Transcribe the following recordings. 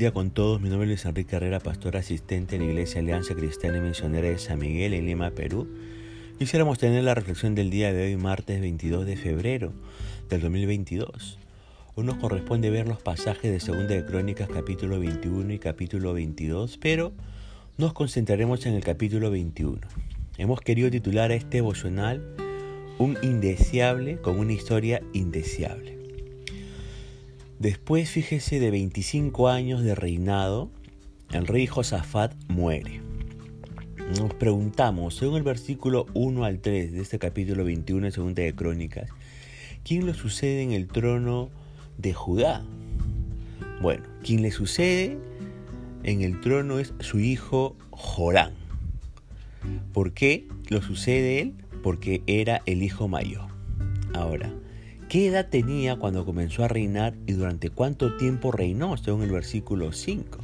día con todos, mi nombre es Enrique Herrera, pastor asistente en la Iglesia Alianza Cristiana y Misionera de San Miguel en Lima, Perú. Quisiéramos tener la reflexión del día de hoy, martes 22 de febrero del 2022. Hoy nos corresponde ver los pasajes de Segunda de Crónicas capítulo 21 y capítulo 22, pero nos concentraremos en el capítulo 21. Hemos querido titular a este devocional Un indeseable con una historia indeseable. Después, fíjese, de 25 años de reinado, el rey Josafat muere. Nos preguntamos, según el versículo 1 al 3 de este capítulo 21 de Segunda de Crónicas, ¿quién lo sucede en el trono de Judá? Bueno, quien le sucede en el trono es su hijo Jorán. ¿Por qué lo sucede él? Porque era el hijo mayor. Ahora, ¿Qué edad tenía cuando comenzó a reinar y durante cuánto tiempo reinó, según el versículo 5?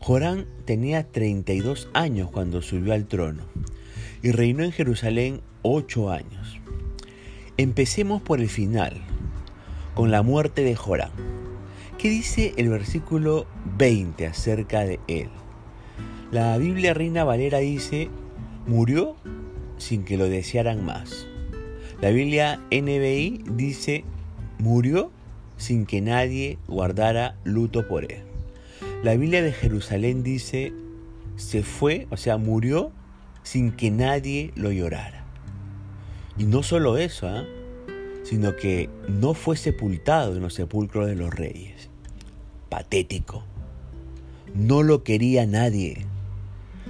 Jorán tenía 32 años cuando subió al trono y reinó en Jerusalén 8 años. Empecemos por el final, con la muerte de Jorán. ¿Qué dice el versículo 20 acerca de él? La Biblia Reina Valera dice, murió sin que lo desearan más. La Biblia NBI dice, murió sin que nadie guardara luto por él. La Biblia de Jerusalén dice, se fue, o sea, murió sin que nadie lo llorara. Y no solo eso, ¿ah? sino que no fue sepultado en los sepulcros de los reyes. Patético. No lo quería nadie.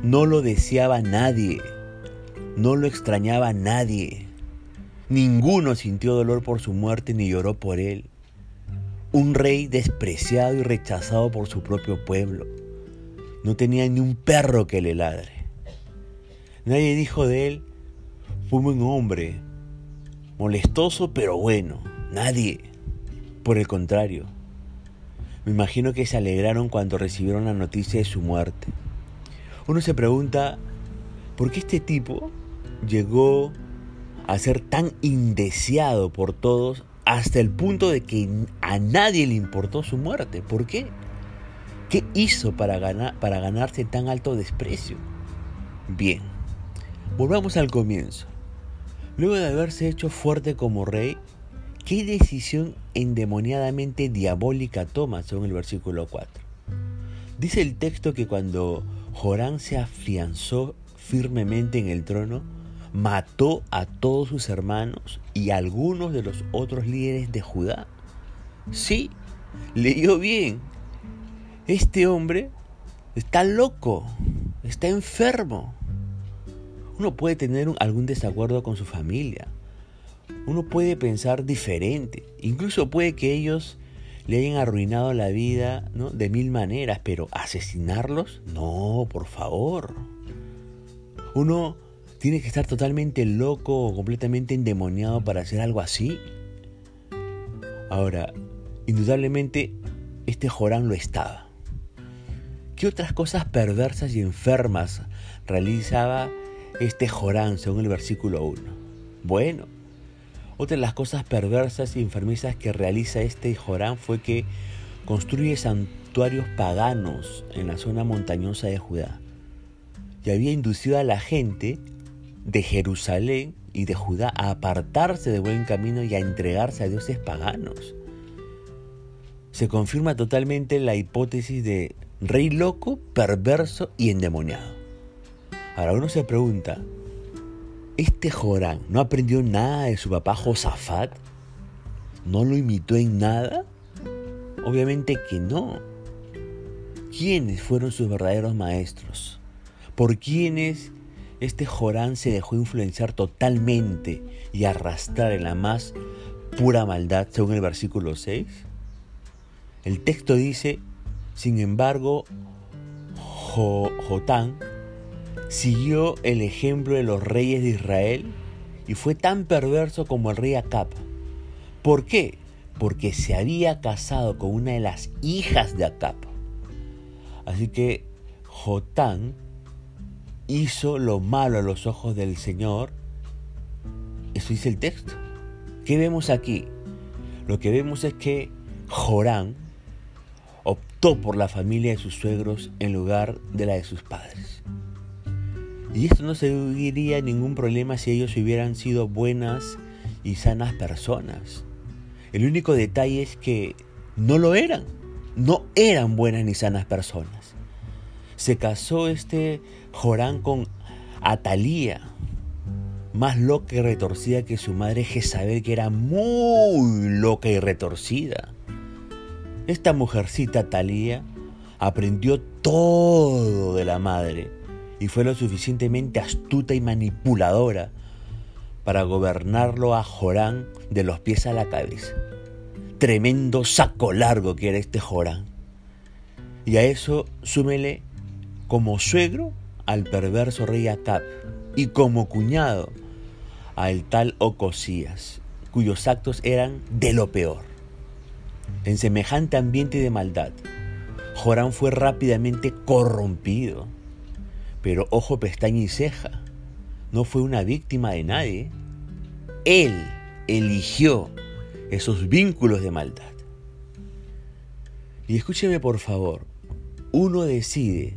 No lo deseaba nadie. No lo extrañaba nadie. Ninguno sintió dolor por su muerte ni lloró por él. Un rey despreciado y rechazado por su propio pueblo. No tenía ni un perro que le ladre. Nadie dijo de él, fue un buen hombre, molestoso pero bueno. Nadie. Por el contrario, me imagino que se alegraron cuando recibieron la noticia de su muerte. Uno se pregunta, ¿por qué este tipo llegó a ser tan indeseado por todos hasta el punto de que a nadie le importó su muerte. ¿Por qué? ¿Qué hizo para, ganar, para ganarse tan alto desprecio? Bien, volvamos al comienzo. Luego de haberse hecho fuerte como rey, ¿qué decisión endemoniadamente diabólica toma según el versículo 4? Dice el texto que cuando Jorán se afianzó firmemente en el trono, mató a todos sus hermanos y algunos de los otros líderes de Judá. Sí, leyó bien. Este hombre está loco, está enfermo. Uno puede tener algún desacuerdo con su familia. Uno puede pensar diferente. Incluso puede que ellos le hayan arruinado la vida de mil maneras, pero asesinarlos, no, por favor. Uno tiene que estar totalmente loco o completamente endemoniado para hacer algo así. Ahora, indudablemente, este Jorán lo estaba. ¿Qué otras cosas perversas y enfermas realizaba este Jorán según el versículo 1? Bueno, otra de las cosas perversas y enfermizas que realiza este Jorán fue que construye santuarios paganos en la zona montañosa de Judá y había inducido a la gente de Jerusalén y de Judá a apartarse de buen camino y a entregarse a dioses paganos. Se confirma totalmente la hipótesis de rey loco, perverso y endemoniado. Ahora uno se pregunta, ¿este Jorán no aprendió nada de su papá Josafat? ¿No lo imitó en nada? Obviamente que no. ¿Quiénes fueron sus verdaderos maestros? ¿Por quiénes este Jorán se dejó influenciar totalmente y arrastrar en la más pura maldad, según el versículo 6. El texto dice, sin embargo, Jotán siguió el ejemplo de los reyes de Israel y fue tan perverso como el rey Acab. ¿Por qué? Porque se había casado con una de las hijas de Acab. Así que Jotán hizo lo malo a los ojos del Señor. Eso dice el texto. ¿Qué vemos aquí? Lo que vemos es que Jorán optó por la familia de sus suegros en lugar de la de sus padres. Y esto no seguiría ningún problema si ellos hubieran sido buenas y sanas personas. El único detalle es que no lo eran. No eran buenas ni sanas personas. Se casó este Jorán con Atalía, más loca y retorcida que su madre Jezabel, que era muy loca y retorcida. Esta mujercita Talía aprendió todo de la madre y fue lo suficientemente astuta y manipuladora para gobernarlo a Jorán de los pies a la cabeza. Tremendo saco largo que era este Jorán. Y a eso súmele como suegro al perverso rey Acab y como cuñado al tal Ocosías, cuyos actos eran de lo peor. En semejante ambiente de maldad, Jorán fue rápidamente corrompido. Pero ojo, pestaña y ceja, no fue una víctima de nadie. Él eligió esos vínculos de maldad. Y escúcheme por favor, uno decide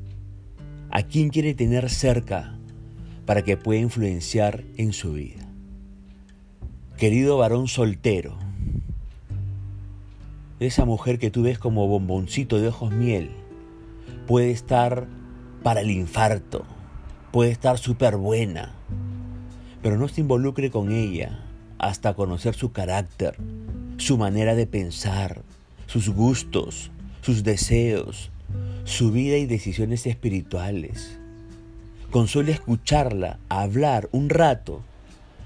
a quién quiere tener cerca para que pueda influenciar en su vida. Querido varón soltero, esa mujer que tú ves como bomboncito de ojos miel, puede estar para el infarto, puede estar súper buena, pero no se involucre con ella hasta conocer su carácter, su manera de pensar, sus gustos, sus deseos, su vida y decisiones espirituales. Con solo escucharla, hablar un rato,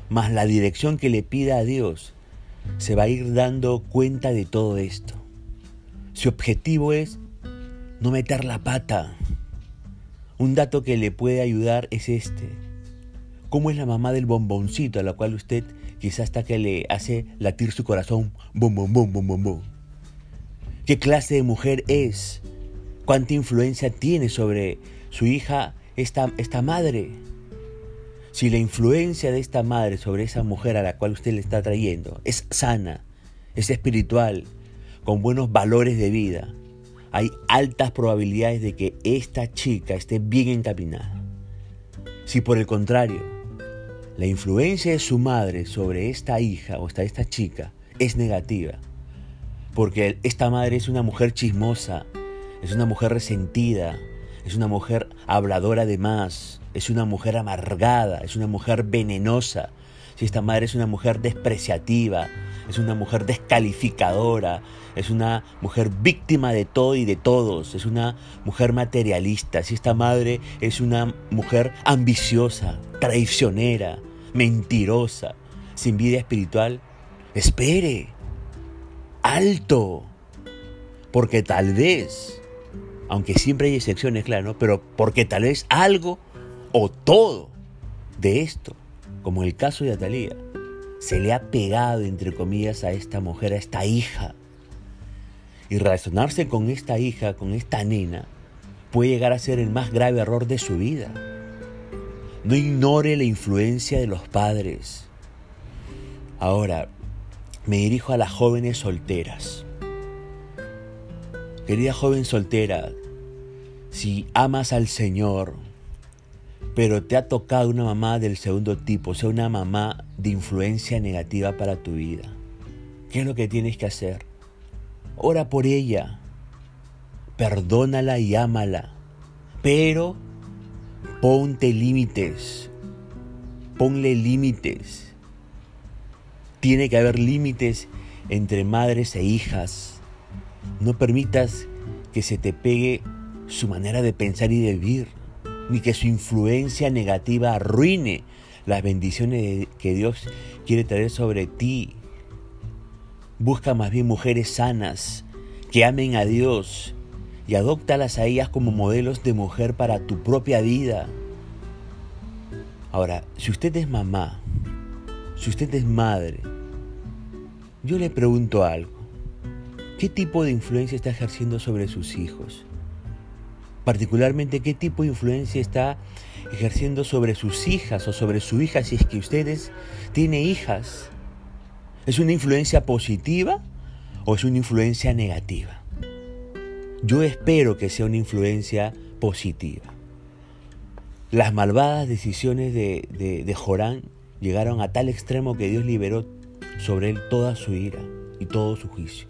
más la dirección que le pida a Dios, se va a ir dando cuenta de todo esto. Su objetivo es no meter la pata. Un dato que le puede ayudar es este. ¿Cómo es la mamá del bomboncito a la cual usted quizás hasta que le hace latir su corazón? Bom, bom, bom, bom, bom. ¿Qué clase de mujer es? ¿Cuánta influencia tiene sobre su hija esta, esta madre? Si la influencia de esta madre sobre esa mujer a la cual usted le está trayendo es sana, es espiritual, con buenos valores de vida, hay altas probabilidades de que esta chica esté bien encaminada. Si por el contrario, la influencia de su madre sobre esta hija o esta, esta chica es negativa, porque esta madre es una mujer chismosa, es una mujer resentida, es una mujer habladora de más, es una mujer amargada, es una mujer venenosa, si esta madre es una mujer despreciativa, es una mujer descalificadora, es una mujer víctima de todo y de todos, es una mujer materialista, si esta madre es una mujer ambiciosa, traicionera, mentirosa, sin vida espiritual, espere, alto, porque tal vez aunque siempre hay excepciones, claro, pero porque tal vez algo o todo de esto, como el caso de Atalía, se le ha pegado, entre comillas, a esta mujer, a esta hija. Y relacionarse con esta hija, con esta nena, puede llegar a ser el más grave error de su vida. No ignore la influencia de los padres. Ahora, me dirijo a las jóvenes solteras. Querida joven soltera, si amas al Señor, pero te ha tocado una mamá del segundo tipo, o sea, una mamá de influencia negativa para tu vida, ¿qué es lo que tienes que hacer? Ora por ella, perdónala y ámala, pero ponte límites, ponle límites. Tiene que haber límites entre madres e hijas no permitas que se te pegue su manera de pensar y de vivir, ni que su influencia negativa arruine las bendiciones que Dios quiere traer sobre ti. Busca más bien mujeres sanas, que amen a Dios y adóptalas a ellas como modelos de mujer para tu propia vida. Ahora, si usted es mamá, si usted es madre, yo le pregunto algo. ¿Qué tipo de influencia está ejerciendo sobre sus hijos? Particularmente, ¿qué tipo de influencia está ejerciendo sobre sus hijas o sobre su hija si es que ustedes tienen hijas? ¿Es una influencia positiva o es una influencia negativa? yo espero que sea una influencia positiva. Las malvadas decisiones de, de, Jorán llegaron a tal extremo que Dios liberó sobre él toda su ira y todo su juicio.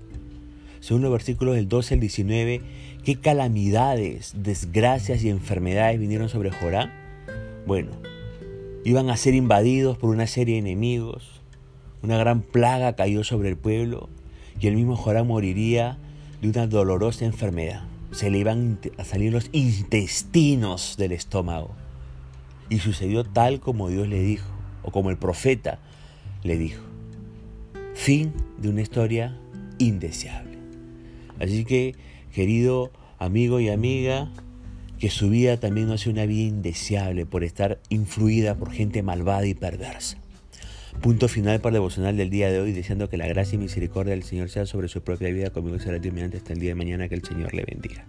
Según los versículos del 12 al 19, ¿qué calamidades, desgracias y enfermedades vinieron sobre Jorán? Bueno, iban a ser invadidos por una serie de enemigos, una gran plaga cayó sobre el pueblo y el mismo Jorán moriría de una dolorosa enfermedad. Se le iban a salir los intestinos del estómago. Y sucedió tal como Dios le dijo, o como el profeta le dijo. Fin de una historia indeseable. Así que, querido amigo y amiga, que su vida también no sea una vida indeseable por estar influida por gente malvada y perversa. Punto final para el devocional del día de hoy, deseando que la gracia y misericordia del Señor sea sobre su propia vida conmigo será Dios mediante hasta el día de mañana, que el Señor le bendiga.